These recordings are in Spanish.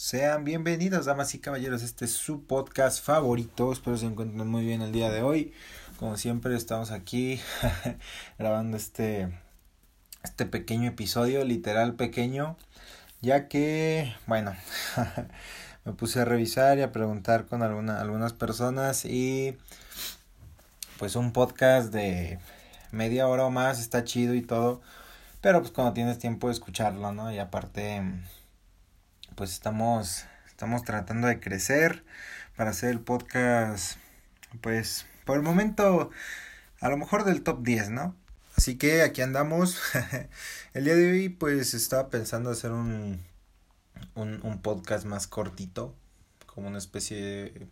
Sean bienvenidos, damas y caballeros. Este es su podcast favorito. Espero se encuentren muy bien el día de hoy. Como siempre, estamos aquí grabando este, este pequeño episodio, literal pequeño, ya que, bueno, me puse a revisar y a preguntar con alguna, algunas personas y pues un podcast de media hora o más está chido y todo, pero pues cuando tienes tiempo de escucharlo, ¿no? Y aparte pues estamos, estamos tratando de crecer para hacer el podcast, pues por el momento, a lo mejor del top 10, ¿no? Así que aquí andamos. el día de hoy, pues estaba pensando hacer un, un, podcast más cortito, como una especie de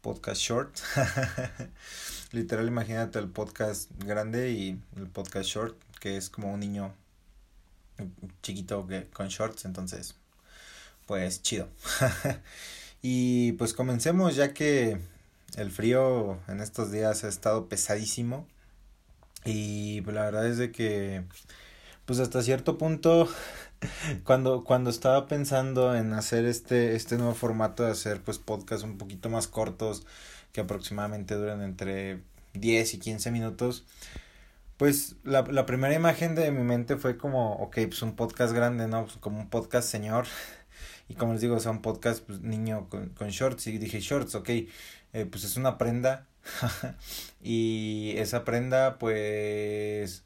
podcast short. Literal, imagínate el podcast grande y el podcast short, que es como un niño chiquito que, con shorts, entonces pues chido. y pues comencemos ya que el frío en estos días ha estado pesadísimo. Y la verdad es de que pues hasta cierto punto cuando cuando estaba pensando en hacer este este nuevo formato de hacer pues podcasts un poquito más cortos que aproximadamente duran entre 10 y 15 minutos pues la, la primera imagen de mi mente fue como ok pues un podcast grande no pues, como un podcast señor y como les digo, son podcast pues, niño con, con, shorts. Y dije, shorts, ok, eh, pues es una prenda. y esa prenda, pues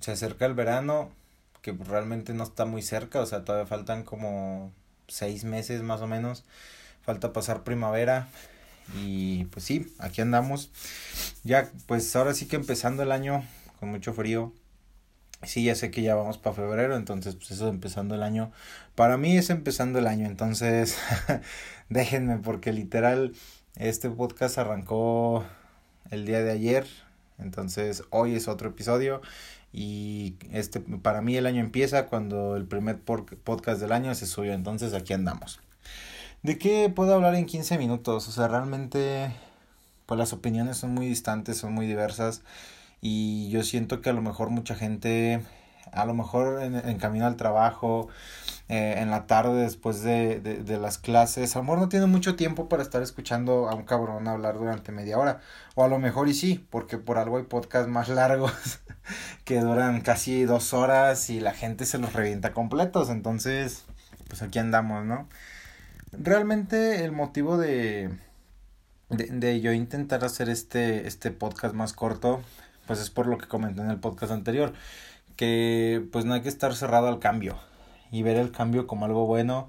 se acerca el verano, que realmente no está muy cerca, o sea, todavía faltan como seis meses más o menos. Falta pasar primavera. Y pues sí, aquí andamos. Ya, pues ahora sí que empezando el año con mucho frío Sí, ya sé que ya vamos para febrero, entonces pues eso es empezando el año. Para mí es empezando el año, entonces déjenme porque literal este podcast arrancó el día de ayer, entonces hoy es otro episodio y este para mí el año empieza cuando el primer podcast del año se subió, entonces aquí andamos. ¿De qué puedo hablar en 15 minutos? O sea, realmente pues las opiniones son muy distantes, son muy diversas y yo siento que a lo mejor mucha gente, a lo mejor en, camino al trabajo, eh, en la tarde después de, de, de, las clases, a lo mejor no tiene mucho tiempo para estar escuchando a un cabrón hablar durante media hora. O a lo mejor y sí, porque por algo hay podcasts más largos que duran casi dos horas y la gente se los revienta completos. Entonces, pues aquí andamos, ¿no? Realmente el motivo de, de, de yo intentar hacer este, este podcast más corto pues es por lo que comenté en el podcast anterior, que pues no hay que estar cerrado al cambio y ver el cambio como algo bueno.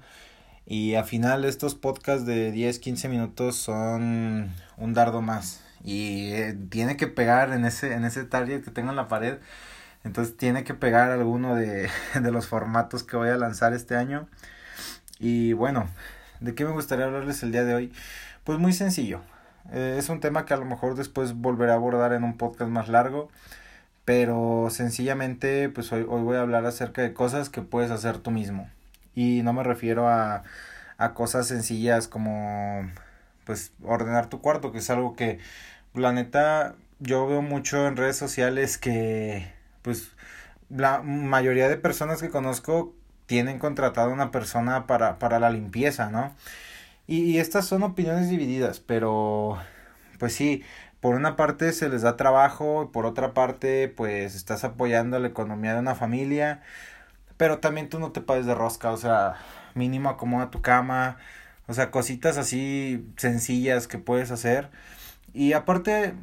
Y al final estos podcasts de 10, 15 minutos son un dardo más. Y eh, tiene que pegar en ese, en ese target que tengo en la pared. Entonces tiene que pegar alguno de, de los formatos que voy a lanzar este año. Y bueno, ¿de qué me gustaría hablarles el día de hoy? Pues muy sencillo. Eh, es un tema que a lo mejor después volveré a abordar en un podcast más largo. Pero sencillamente, pues hoy, hoy voy a hablar acerca de cosas que puedes hacer tú mismo. Y no me refiero a, a cosas sencillas como pues ordenar tu cuarto, que es algo que la neta yo veo mucho en redes sociales que pues la mayoría de personas que conozco tienen contratado a una persona para, para la limpieza, ¿no? Y, estas son opiniones divididas, pero pues sí, por una parte se les da trabajo y por otra parte pues estás apoyando la economía de una familia, pero también tú no te pases de rosca, o sea, mínimo acomoda tu cama, o sea, cositas así sencillas que puedes hacer. Y aparte,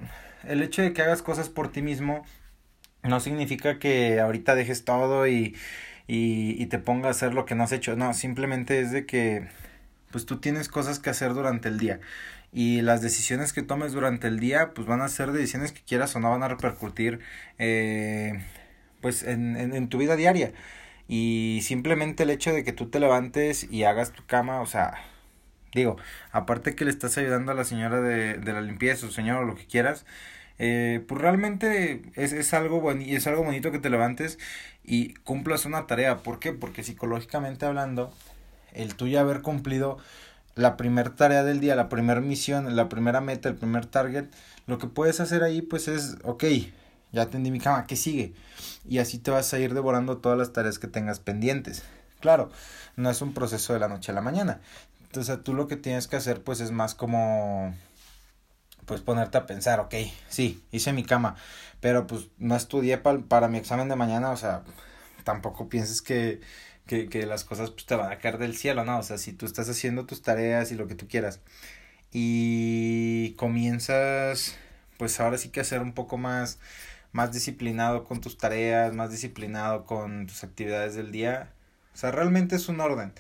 el hecho de que hagas cosas por ti mismo no significa que ahorita dejes todo y, y, y te pongas a hacer lo que no has hecho, no, simplemente es de que pues tú tienes cosas que hacer durante el día. Y las decisiones que tomes durante el día pues van a ser decisiones que quieras o no van a repercutir eh, pues en, en, tu vida diaria. Y simplemente el hecho de que tú te levantes y hagas tu cama o sea digo aparte que le estás ayudando a la señora de, de la limpieza o señor o lo que quieras eh, pues realmente es, es algo boni es algo bonito que te levantes y cumplas una tarea. ¿por qué? porque psicológicamente hablando el tuyo haber cumplido la primera tarea del día, la primera misión, la primera meta, el primer target, lo que puedes hacer ahí pues es, ok, ya atendí mi cama, ¿qué sigue? Y así te vas a ir devorando todas las tareas que tengas pendientes. Claro, no es un proceso de la noche a la mañana. Entonces tú lo que tienes que hacer pues es más como pues ponerte a pensar, ok, sí, hice mi cama, pero pues no estudié para mi examen de mañana, o sea, tampoco pienses que, que, que las cosas pues, te van a caer del cielo, ¿no? O sea, si tú estás haciendo tus tareas y lo que tú quieras y comienzas pues ahora sí que a ser un poco más más disciplinado con tus tareas, más disciplinado con tus actividades del día. O sea, realmente es un orden.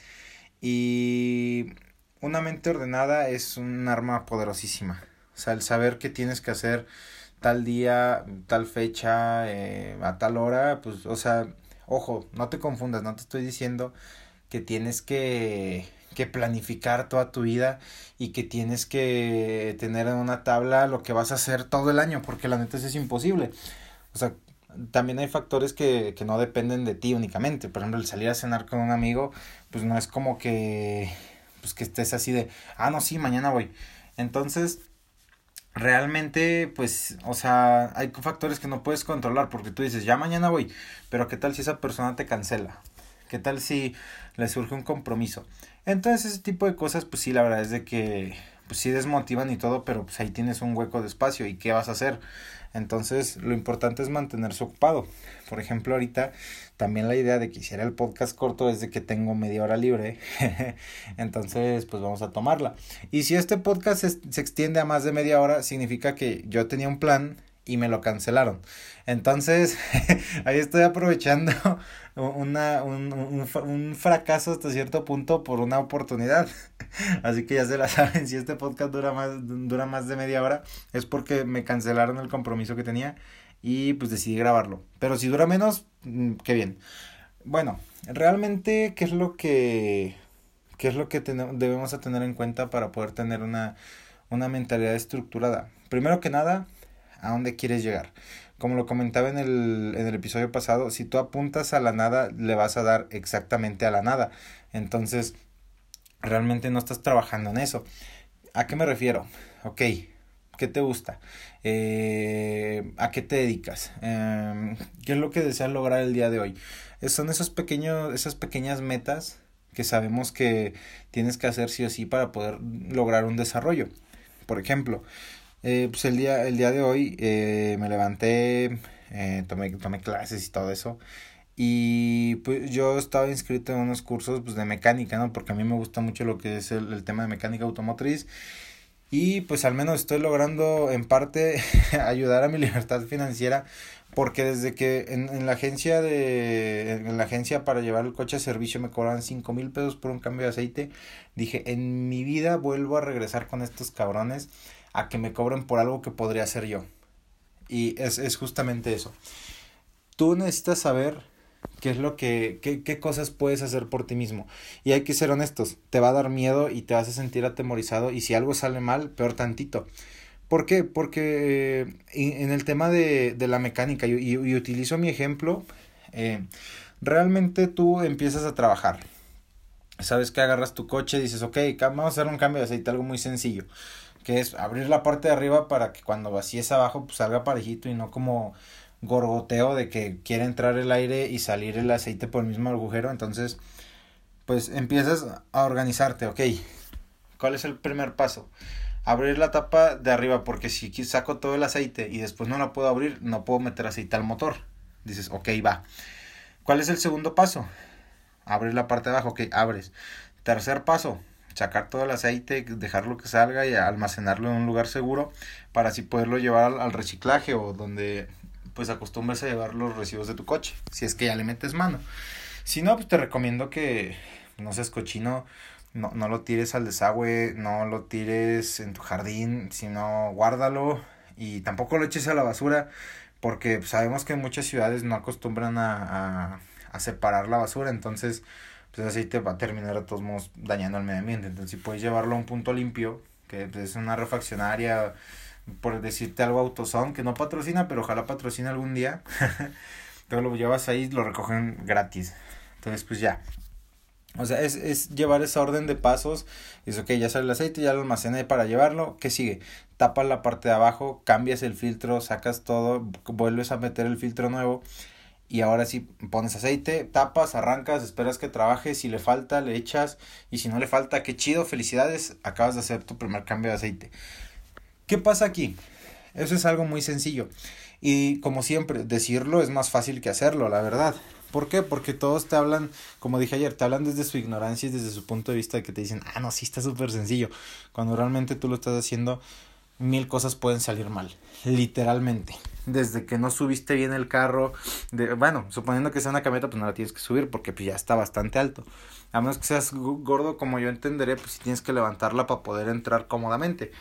Y una mente ordenada es un arma poderosísima. O sea, el saber que tienes que hacer tal día, tal fecha, eh, a tal hora, pues, o sea, ojo, no te confundas, no te estoy diciendo que tienes que, que planificar toda tu vida y que tienes que tener en una tabla lo que vas a hacer todo el año, porque la neta es imposible. O sea, también hay factores que, que no dependen de ti únicamente. Por ejemplo, el salir a cenar con un amigo, pues no es como que, pues que estés así de, ah, no, sí, mañana voy. Entonces, realmente, pues, o sea, hay factores que no puedes controlar porque tú dices, ya mañana voy, pero ¿qué tal si esa persona te cancela? ¿Qué tal si le surge un compromiso? Entonces, ese tipo de cosas, pues sí, la verdad es de que, pues sí desmotivan y todo, pero pues ahí tienes un hueco de espacio y ¿qué vas a hacer? Entonces, lo importante es mantenerse ocupado. Por ejemplo, ahorita también la idea de que hiciera el podcast corto es de que tengo media hora libre. Entonces, pues vamos a tomarla. Y si este podcast se, se extiende a más de media hora, significa que yo tenía un plan y me lo cancelaron. Entonces, ahí estoy aprovechando una, un, un, un, fracaso hasta cierto punto por una oportunidad. Así que ya se la saben, si este podcast dura más, dura más de media hora, es porque me cancelaron el compromiso que tenía y pues decidí grabarlo. Pero si dura menos, mm, qué bien. Bueno, realmente, ¿qué es lo que, qué es lo que debemos tener en cuenta para poder tener una, una mentalidad estructurada? Primero que nada, ¿a dónde quieres llegar? Como lo comentaba en el, en el episodio pasado, si tú apuntas a la nada, le vas a dar exactamente a la nada. Entonces, realmente no estás trabajando en eso. ¿A qué me refiero? Ok, ¿qué te gusta? Eh, ¿A qué te dedicas? Eh, ¿Qué es lo que deseas lograr el día de hoy? son esos pequeños, esas pequeñas metas que sabemos que tienes que hacer sí o sí para poder lograr un desarrollo. Por ejemplo, eh, pues el día, el día de hoy eh, me levanté, eh, tomé, tomé clases y todo eso. Y pues yo estaba inscrito en unos cursos pues, de mecánica, ¿no? Porque a mí me gusta mucho lo que es el, el tema de mecánica automotriz. Y pues al menos estoy logrando en parte ayudar a mi libertad financiera. Porque desde que en, en la agencia de. En la agencia para llevar el coche a servicio me cobran 5 mil pesos por un cambio de aceite. Dije, en mi vida vuelvo a regresar con estos cabrones a que me cobren por algo que podría hacer yo. Y es, es justamente eso. Tú necesitas saber qué es lo que, qué, qué cosas puedes hacer por ti mismo. Y hay que ser honestos, te va a dar miedo y te vas a sentir atemorizado y si algo sale mal, peor tantito. ¿Por qué? Porque eh, en el tema de, de la mecánica, y, y, utilizo mi ejemplo, eh, realmente tú empiezas a trabajar. Sabes que agarras tu coche y dices, ok, vamos a hacer un cambio de aceite, algo muy sencillo que es abrir la parte de arriba para que cuando vacíes abajo pues salga parejito y no como gorgoteo de que quiere entrar el aire y salir el aceite por el mismo agujero. Entonces, pues empiezas a organizarte, ok. ¿Cuál es el primer paso? Abrir la tapa de arriba porque si saco todo el aceite y después no la puedo abrir, no puedo meter aceite al motor. Dices, ok, va. ¿Cuál es el segundo paso? Abrir la parte de abajo, ok, abres. Tercer paso, sacar todo el aceite, dejarlo que salga y almacenarlo en un lugar seguro para así poderlo llevar al, reciclaje o donde pues acostumbres a llevar los residuos de tu coche, si es que ya le metes mano. Si no, pues te recomiendo que no seas cochino, no, no lo tires al desagüe, no lo tires en tu jardín, sino guárdalo y tampoco lo eches a la basura porque sabemos que en muchas ciudades no acostumbran a, a, a separar la basura, entonces pues así te va a terminar de todos modos dañando al medio ambiente. Entonces, si puedes llevarlo a un punto limpio, que es una refaccionaria, por decirte algo, Autoson, que no patrocina, pero ojalá patrocine algún día. Entonces lo llevas ahí, lo recogen gratis. Entonces, pues ya. O sea, es, es llevar esa orden de pasos. Es ok, ya sale el aceite, ya lo almacené para llevarlo. ¿Qué sigue? Tapas la parte de abajo, cambias el filtro, sacas todo, vuelves a meter el filtro nuevo y ahora sí pones aceite, tapas, arrancas, esperas que trabaje, si le falta le echas y si no le falta, qué chido, felicidades, acabas de hacer tu primer cambio de aceite. ¿Qué pasa aquí? Eso es algo muy sencillo y como siempre, decirlo es más fácil que hacerlo, la verdad. ¿Por qué? Porque todos te hablan, como dije ayer, te hablan desde su ignorancia y desde su punto de vista que te dicen, ah, no, sí está súper sencillo. Cuando realmente tú lo estás haciendo, mil cosas pueden salir mal, literalmente. Desde que no subiste bien el carro, de, bueno, suponiendo que sea una camioneta, pues no la tienes que subir porque pues, ya está bastante alto. A menos que seas gordo, como yo entenderé, pues si tienes que levantarla para poder entrar cómodamente.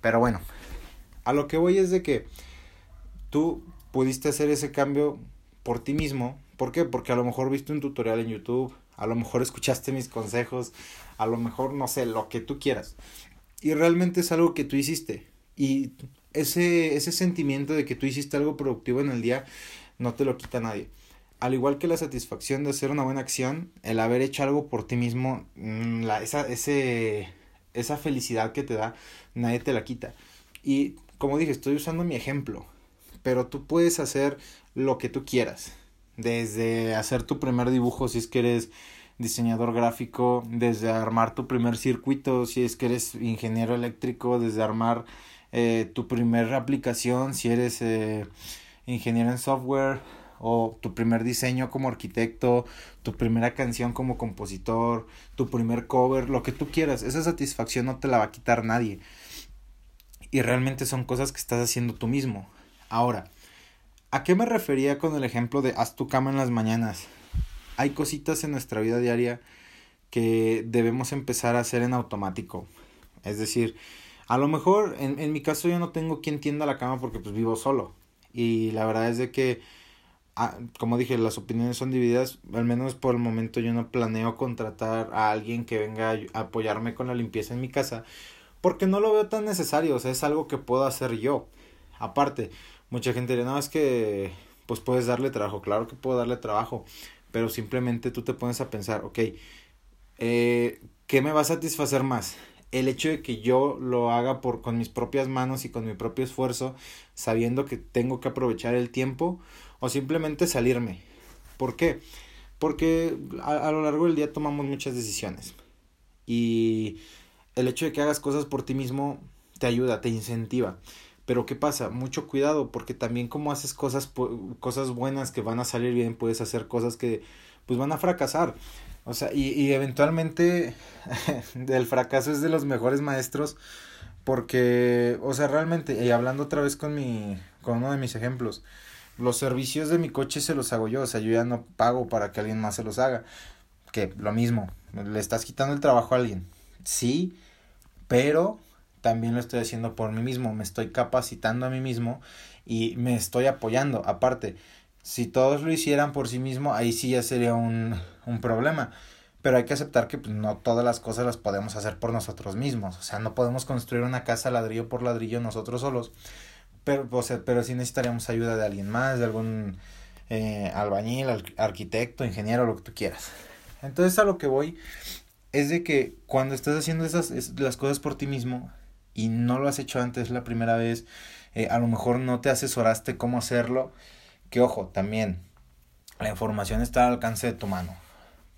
Pero bueno, a lo que voy es de que tú pudiste hacer ese cambio por ti mismo ¿Por qué? Porque a lo mejor viste un tutorial en YouTube, a lo mejor escuchaste mis consejos, a lo mejor, no sé, lo que tú quieras. Y realmente es algo que tú hiciste. Y ese, ese sentimiento de que tú hiciste algo productivo en el día no te lo quita nadie. Al igual que la satisfacción de hacer una buena acción, el haber hecho algo por ti mismo, mm, la, esa, ese, esa felicidad que te da, nadie te la quita. Y como dije, estoy usando mi ejemplo, pero tú puedes hacer lo que tú quieras desde hacer tu primer dibujo si es que eres diseñador gráfico, desde armar tu primer circuito si es que eres ingeniero eléctrico, desde armar eh, tu primera aplicación si eres eh, ingeniero en software o tu primer diseño como arquitecto, tu primera canción como compositor, tu primer cover, lo que tú quieras, esa satisfacción no te la va a quitar nadie. Y realmente son cosas que estás haciendo tú mismo. Ahora, ¿A qué me refería con el ejemplo de haz tu cama en las mañanas? Hay cositas en nuestra vida diaria que debemos empezar a hacer en automático. Es decir, a lo mejor en, en mi caso yo no tengo quien tienda la cama porque pues vivo solo. Y la verdad es de que, ah, como dije, las opiniones son divididas. Al menos por el momento yo no planeo contratar a alguien que venga a apoyarme con la limpieza en mi casa. Porque no lo veo tan necesario. O sea, es algo que puedo hacer yo. Aparte, mucha gente diría, no, es que pues puedes darle trabajo, claro que puedo darle trabajo, pero simplemente tú te pones a pensar, ok, eh, ¿qué me va a satisfacer más? El hecho de que yo lo haga por, con mis propias manos y con mi propio esfuerzo, sabiendo que tengo que aprovechar el tiempo, o simplemente salirme. ¿Por qué? Porque a, a lo largo del día tomamos muchas decisiones. Y el hecho de que hagas cosas por ti mismo te ayuda, te incentiva. Pero ¿qué pasa? Mucho cuidado porque también como haces cosas, cosas buenas que van a salir bien, puedes hacer cosas que pues van a fracasar. O sea, y, y eventualmente el fracaso es de los mejores maestros porque, o sea, realmente, y hablando otra vez con mi, con uno de mis ejemplos, los servicios de mi coche se los hago yo, o sea, yo ya no pago para que alguien más se los haga. Que lo mismo, le estás quitando el trabajo a alguien. Sí, pero también lo estoy haciendo por mí mismo, me estoy capacitando a mí mismo y me estoy apoyando. Aparte, si todos lo hicieran por sí mismo, ahí sí ya sería un, un problema. Pero hay que aceptar que pues, no todas las cosas las podemos hacer por nosotros mismos. O sea, no podemos construir una casa ladrillo por ladrillo nosotros solos. Pero, o sea, pero sí necesitaríamos ayuda de alguien más, de algún eh, albañil, arquitecto, ingeniero, lo que tú quieras. Entonces a lo que voy es de que cuando estás haciendo esas las cosas por ti mismo, y no lo has hecho antes la primera vez, eh, a lo mejor no te asesoraste cómo hacerlo, que ojo, también la información está al alcance de tu mano.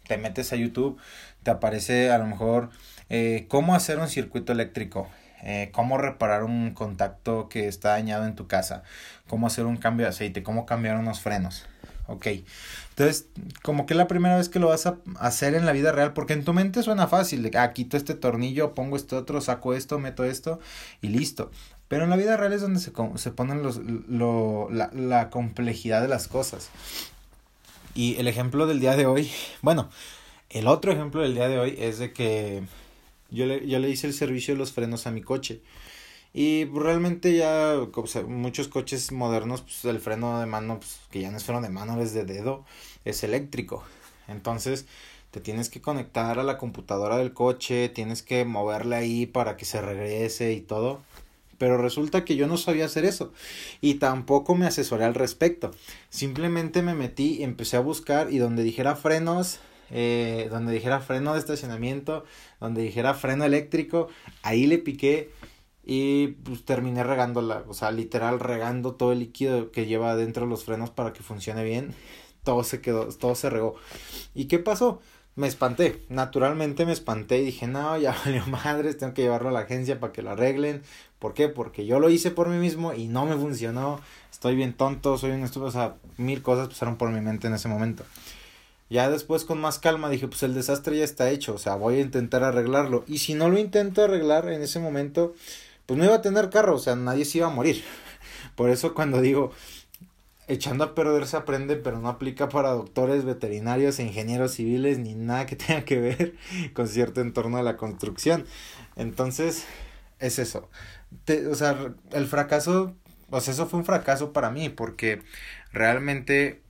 Te metes a YouTube, te aparece a lo mejor eh, cómo hacer un circuito eléctrico, eh, cómo reparar un contacto que está dañado en tu casa, cómo hacer un cambio de aceite, cómo cambiar unos frenos. Ok. Entonces, como que la primera vez que lo vas a hacer en la vida real, porque en tu mente suena fácil, ah, quito este tornillo, pongo este otro, saco esto, meto esto y listo. Pero en la vida real es donde se, se ponen los, lo, la, la complejidad de las cosas. Y el ejemplo del día de hoy, bueno, el otro ejemplo del día de hoy es de que yo le, yo le hice el servicio de los frenos a mi coche. Y realmente ya muchos coches modernos, pues el freno de mano, pues, que ya no es freno de mano, es de dedo, es eléctrico. Entonces te tienes que conectar a la computadora del coche, tienes que moverle ahí para que se regrese y todo. Pero resulta que yo no sabía hacer eso y tampoco me asesoré al respecto. Simplemente me metí, empecé a buscar y donde dijera frenos, eh, donde dijera freno de estacionamiento, donde dijera freno eléctrico, ahí le piqué y pues terminé regándola, o sea, literal regando todo el líquido que lleva dentro los frenos para que funcione bien. todo se quedó, todo se regó. ¿Y qué pasó? Me espanté, naturalmente me espanté y dije, no, ya valió madres, tengo que llevarlo a la agencia para que lo arreglen. ¿Por qué? Porque yo lo hice por mí mismo y no me funcionó, estoy bien tonto, soy un estúpido, o sea, mil cosas pasaron por mi mente en ese momento. Ya después con más calma dije, pues el desastre ya está hecho, o sea, voy a intentar arreglarlo. Y si no lo intento arreglar en ese momento, pues no iba a tener carro, o sea, nadie se iba a morir. Por eso cuando digo, echando a perder se aprende, pero no aplica para doctores, veterinarios, ingenieros civiles, ni nada que tenga que ver con cierto entorno de la construcción. Entonces, es eso. o sea, el fracaso, o sea, eso fue un fracaso para mí, porque realmente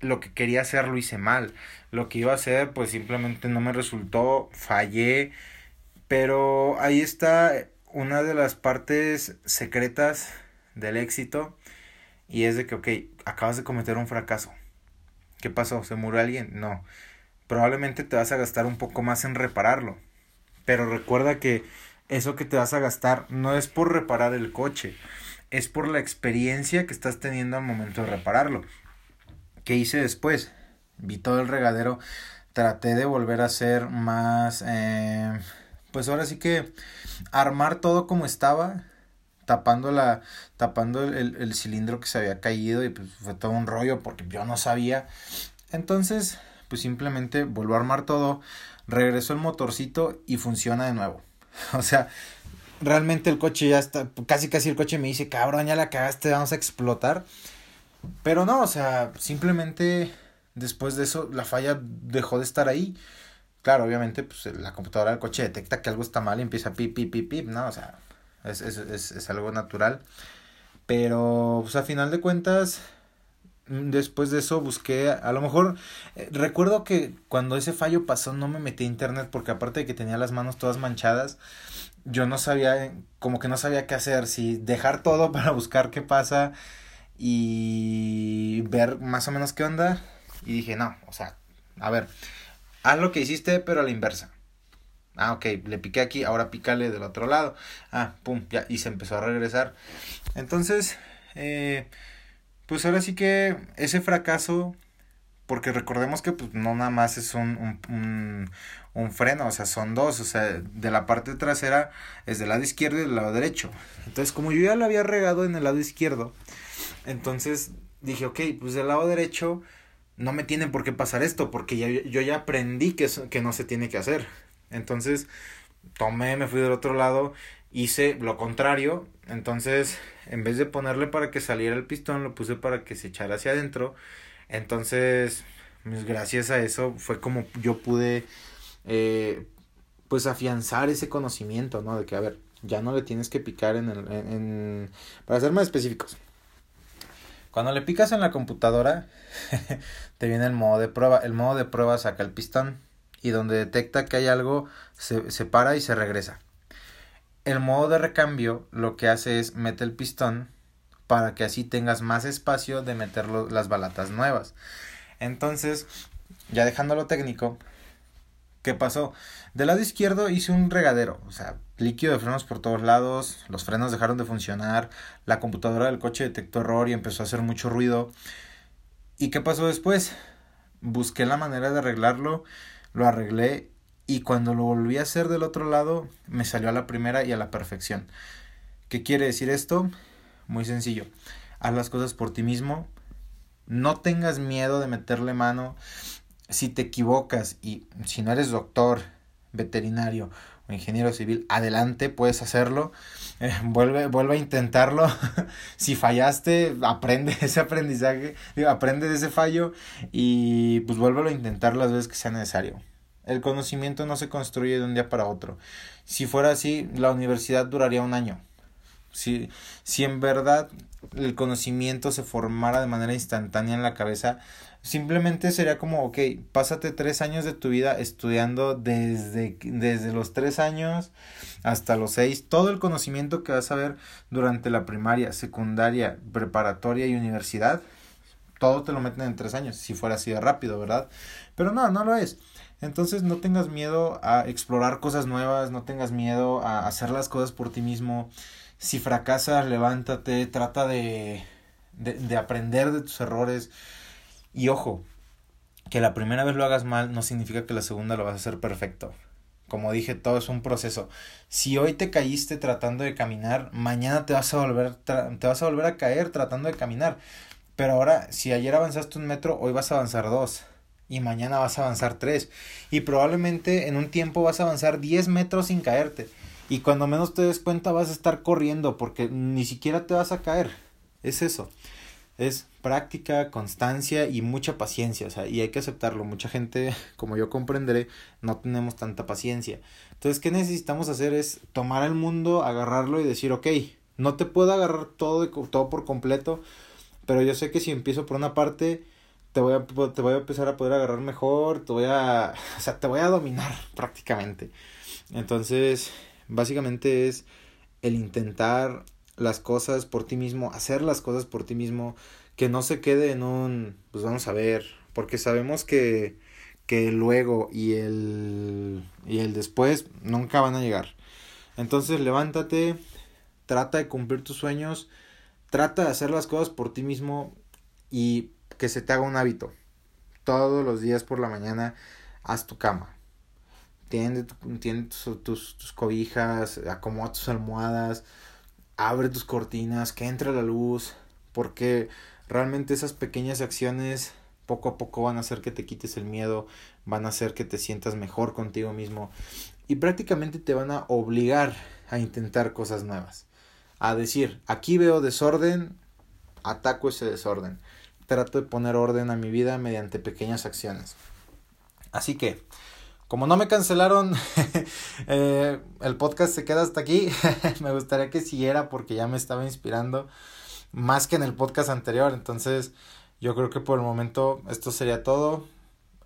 lo que quería hacer lo hice mal. Lo que iba a hacer, pues simplemente no me resultó, fallé. Pero ahí está una de las partes secretas del éxito. Y es de que, ok, acabas de cometer un fracaso. ¿Qué pasó? ¿Se murió alguien? No. Probablemente te vas a gastar un poco más en repararlo. Pero recuerda que eso que te vas a gastar no es por reparar el coche. Es por la experiencia que estás teniendo al momento de repararlo. ¿Qué hice después? Vi todo el regadero. Traté de volver a ser más... Eh, pues ahora sí que armar todo como estaba. Tapando la. Tapando el, el cilindro que se había caído. Y pues fue todo un rollo porque yo no sabía. Entonces, pues simplemente vuelvo a armar todo. Regreso el motorcito y funciona de nuevo. O sea, realmente el coche ya está. Casi casi el coche me dice, cabrón, ya la cagaste, vamos a explotar. Pero no, o sea, simplemente después de eso la falla dejó de estar ahí. Claro, obviamente, pues la computadora del coche detecta que algo está mal y empieza a pip, pip, pip, pip, ¿no? O sea, es, es, es, es algo natural. Pero, pues a final de cuentas, mm, después de eso busqué, a lo mejor, eh, recuerdo que cuando ese fallo pasó no me metí a internet porque aparte de que tenía las manos todas manchadas, yo no sabía, como que no sabía qué hacer, si dejar todo para buscar qué pasa y ver más o menos qué onda. Y dije, no, o sea, a ver, haz lo que hiciste, pero a la inversa. Ah, ok, le piqué aquí, ahora pícale del otro lado. Ah, pum, ya, y se empezó a regresar. Entonces, eh, pues ahora sí que ese fracaso, porque recordemos que pues no nada más es un, un, un, un freno, o sea, son dos, o sea, de la parte trasera es del lado izquierdo y del lado derecho. Entonces, como yo ya lo había regado en el lado izquierdo, entonces dije, ok, pues del lado derecho no me tiene por qué pasar esto, porque ya, yo ya aprendí que, que no se tiene que hacer. Entonces tomé, me fui del otro lado, hice lo contrario. Entonces, en vez de ponerle para que saliera el pistón, lo puse para que se echara hacia adentro. Entonces, pues gracias a eso fue como yo pude, eh, pues afianzar ese conocimiento, ¿no? De que, a ver, ya no le tienes que picar en el, en, en para ser más específicos. Cuando le picas en la computadora, te viene el modo de prueba. El modo de prueba saca el pistón y donde detecta que hay algo, se, se para y se regresa. El modo de recambio lo que hace es mete el pistón para que así tengas más espacio de meter las balatas nuevas. Entonces, ya dejándolo técnico, ¿qué pasó? Del lado izquierdo hice un regadero, o sea, líquido de frenos por todos lados, los frenos dejaron de funcionar, la computadora del coche detectó error y empezó a hacer mucho ruido. ¿Y qué pasó después? Busqué la manera de arreglarlo, lo arreglé y cuando lo volví a hacer del otro lado me salió a la primera y a la perfección. ¿Qué quiere decir esto? Muy sencillo. Haz las cosas por ti mismo. No tengas miedo de meterle mano. Si te equivocas y si no eres doctor, veterinario ingeniero civil, adelante, puedes hacerlo. Eh, vuelve, vuelve a intentarlo. si fallaste, aprende ese aprendizaje, aprende de ese fallo y pues vuélvelo a intentar las veces que sea necesario. El conocimiento no se construye de un día para otro. Si fuera así, la universidad duraría un año. Si, si en verdad el conocimiento se formara de manera instantánea en la cabeza, Simplemente sería como, ok, pásate tres años de tu vida estudiando desde, desde los tres años hasta los seis, todo el conocimiento que vas a ver durante la primaria, secundaria, preparatoria y universidad, todo te lo meten en tres años, si fuera así de rápido, ¿verdad? Pero no, no lo es. Entonces no tengas miedo a explorar cosas nuevas, no tengas miedo a hacer las cosas por ti mismo. Si fracasas, levántate, trata de, de, de aprender de tus errores y ojo, que la primera vez lo hagas mal no significa que la segunda lo vas a hacer perfecto. Como dije, todo es un proceso. Si hoy te caíste tratando de caminar, mañana te vas a volver, te vas a, volver a caer tratando de caminar. Pero ahora, si ayer avanzaste un metro, hoy vas a avanzar dos. Y mañana vas a avanzar tres. Y probablemente en un tiempo vas a avanzar diez metros sin caerte. Y cuando menos te des cuenta vas a estar corriendo porque ni siquiera te vas a caer. Es eso. Es práctica, constancia y mucha paciencia. O sea, y hay que aceptarlo. Mucha gente, como yo comprenderé, no tenemos tanta paciencia. Entonces, ¿qué necesitamos hacer? Es tomar el mundo, agarrarlo y decir, ok, no te puedo agarrar todo, todo por completo pero yo sé que si empiezo por una parte, te voy, a, te voy a empezar a poder agarrar mejor, te voy a, o sea, te voy a dominar prácticamente. Entonces, básicamente es el intentar las cosas por ti mismo, hacer las cosas por ti mismo, que no se quede en un, pues vamos a ver, porque sabemos que, que luego y el, y el después nunca van a llegar. Entonces, levántate, trata de cumplir tus sueños, Trata de hacer las cosas por ti mismo y que se te haga un hábito. Todos los días por la mañana haz tu cama. Tiende, tus, tus, cobijas, acomoda tus almohadas, abre tus cortinas, que entre la luz, porque realmente esas pequeñas acciones poco a poco van a hacer que te quites el miedo, van a hacer que te sientas mejor contigo mismo y prácticamente te van a obligar a intentar cosas nuevas a decir, aquí veo desorden, ataco ese desorden. Trato de poner orden a mi vida mediante pequeñas acciones. Así que, como no me cancelaron, eh, el podcast se queda hasta aquí. me gustaría que siguiera porque ya me estaba inspirando más que en el podcast anterior. Entonces, yo creo que por el momento esto sería todo.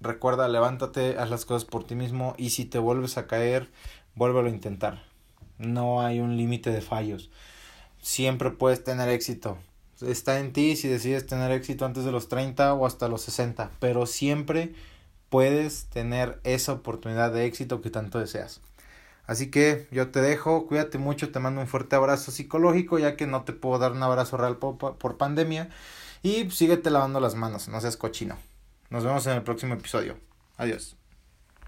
Recuerda, levántate, haz las cosas por ti mismo y si te vuelves a caer, vuélvelo a intentar. No hay un límite de fallos siempre puedes tener éxito. Está en ti si decides tener éxito antes de los 30 o hasta los 60, pero siempre puedes tener esa oportunidad de éxito que tanto deseas. Así que yo te dejo, cuídate mucho, te mando un fuerte abrazo psicológico ya que no te puedo dar un abrazo real por, pandemia y síguete lavando las manos, no seas cochino. Nos vemos en el próximo episodio. Adiós.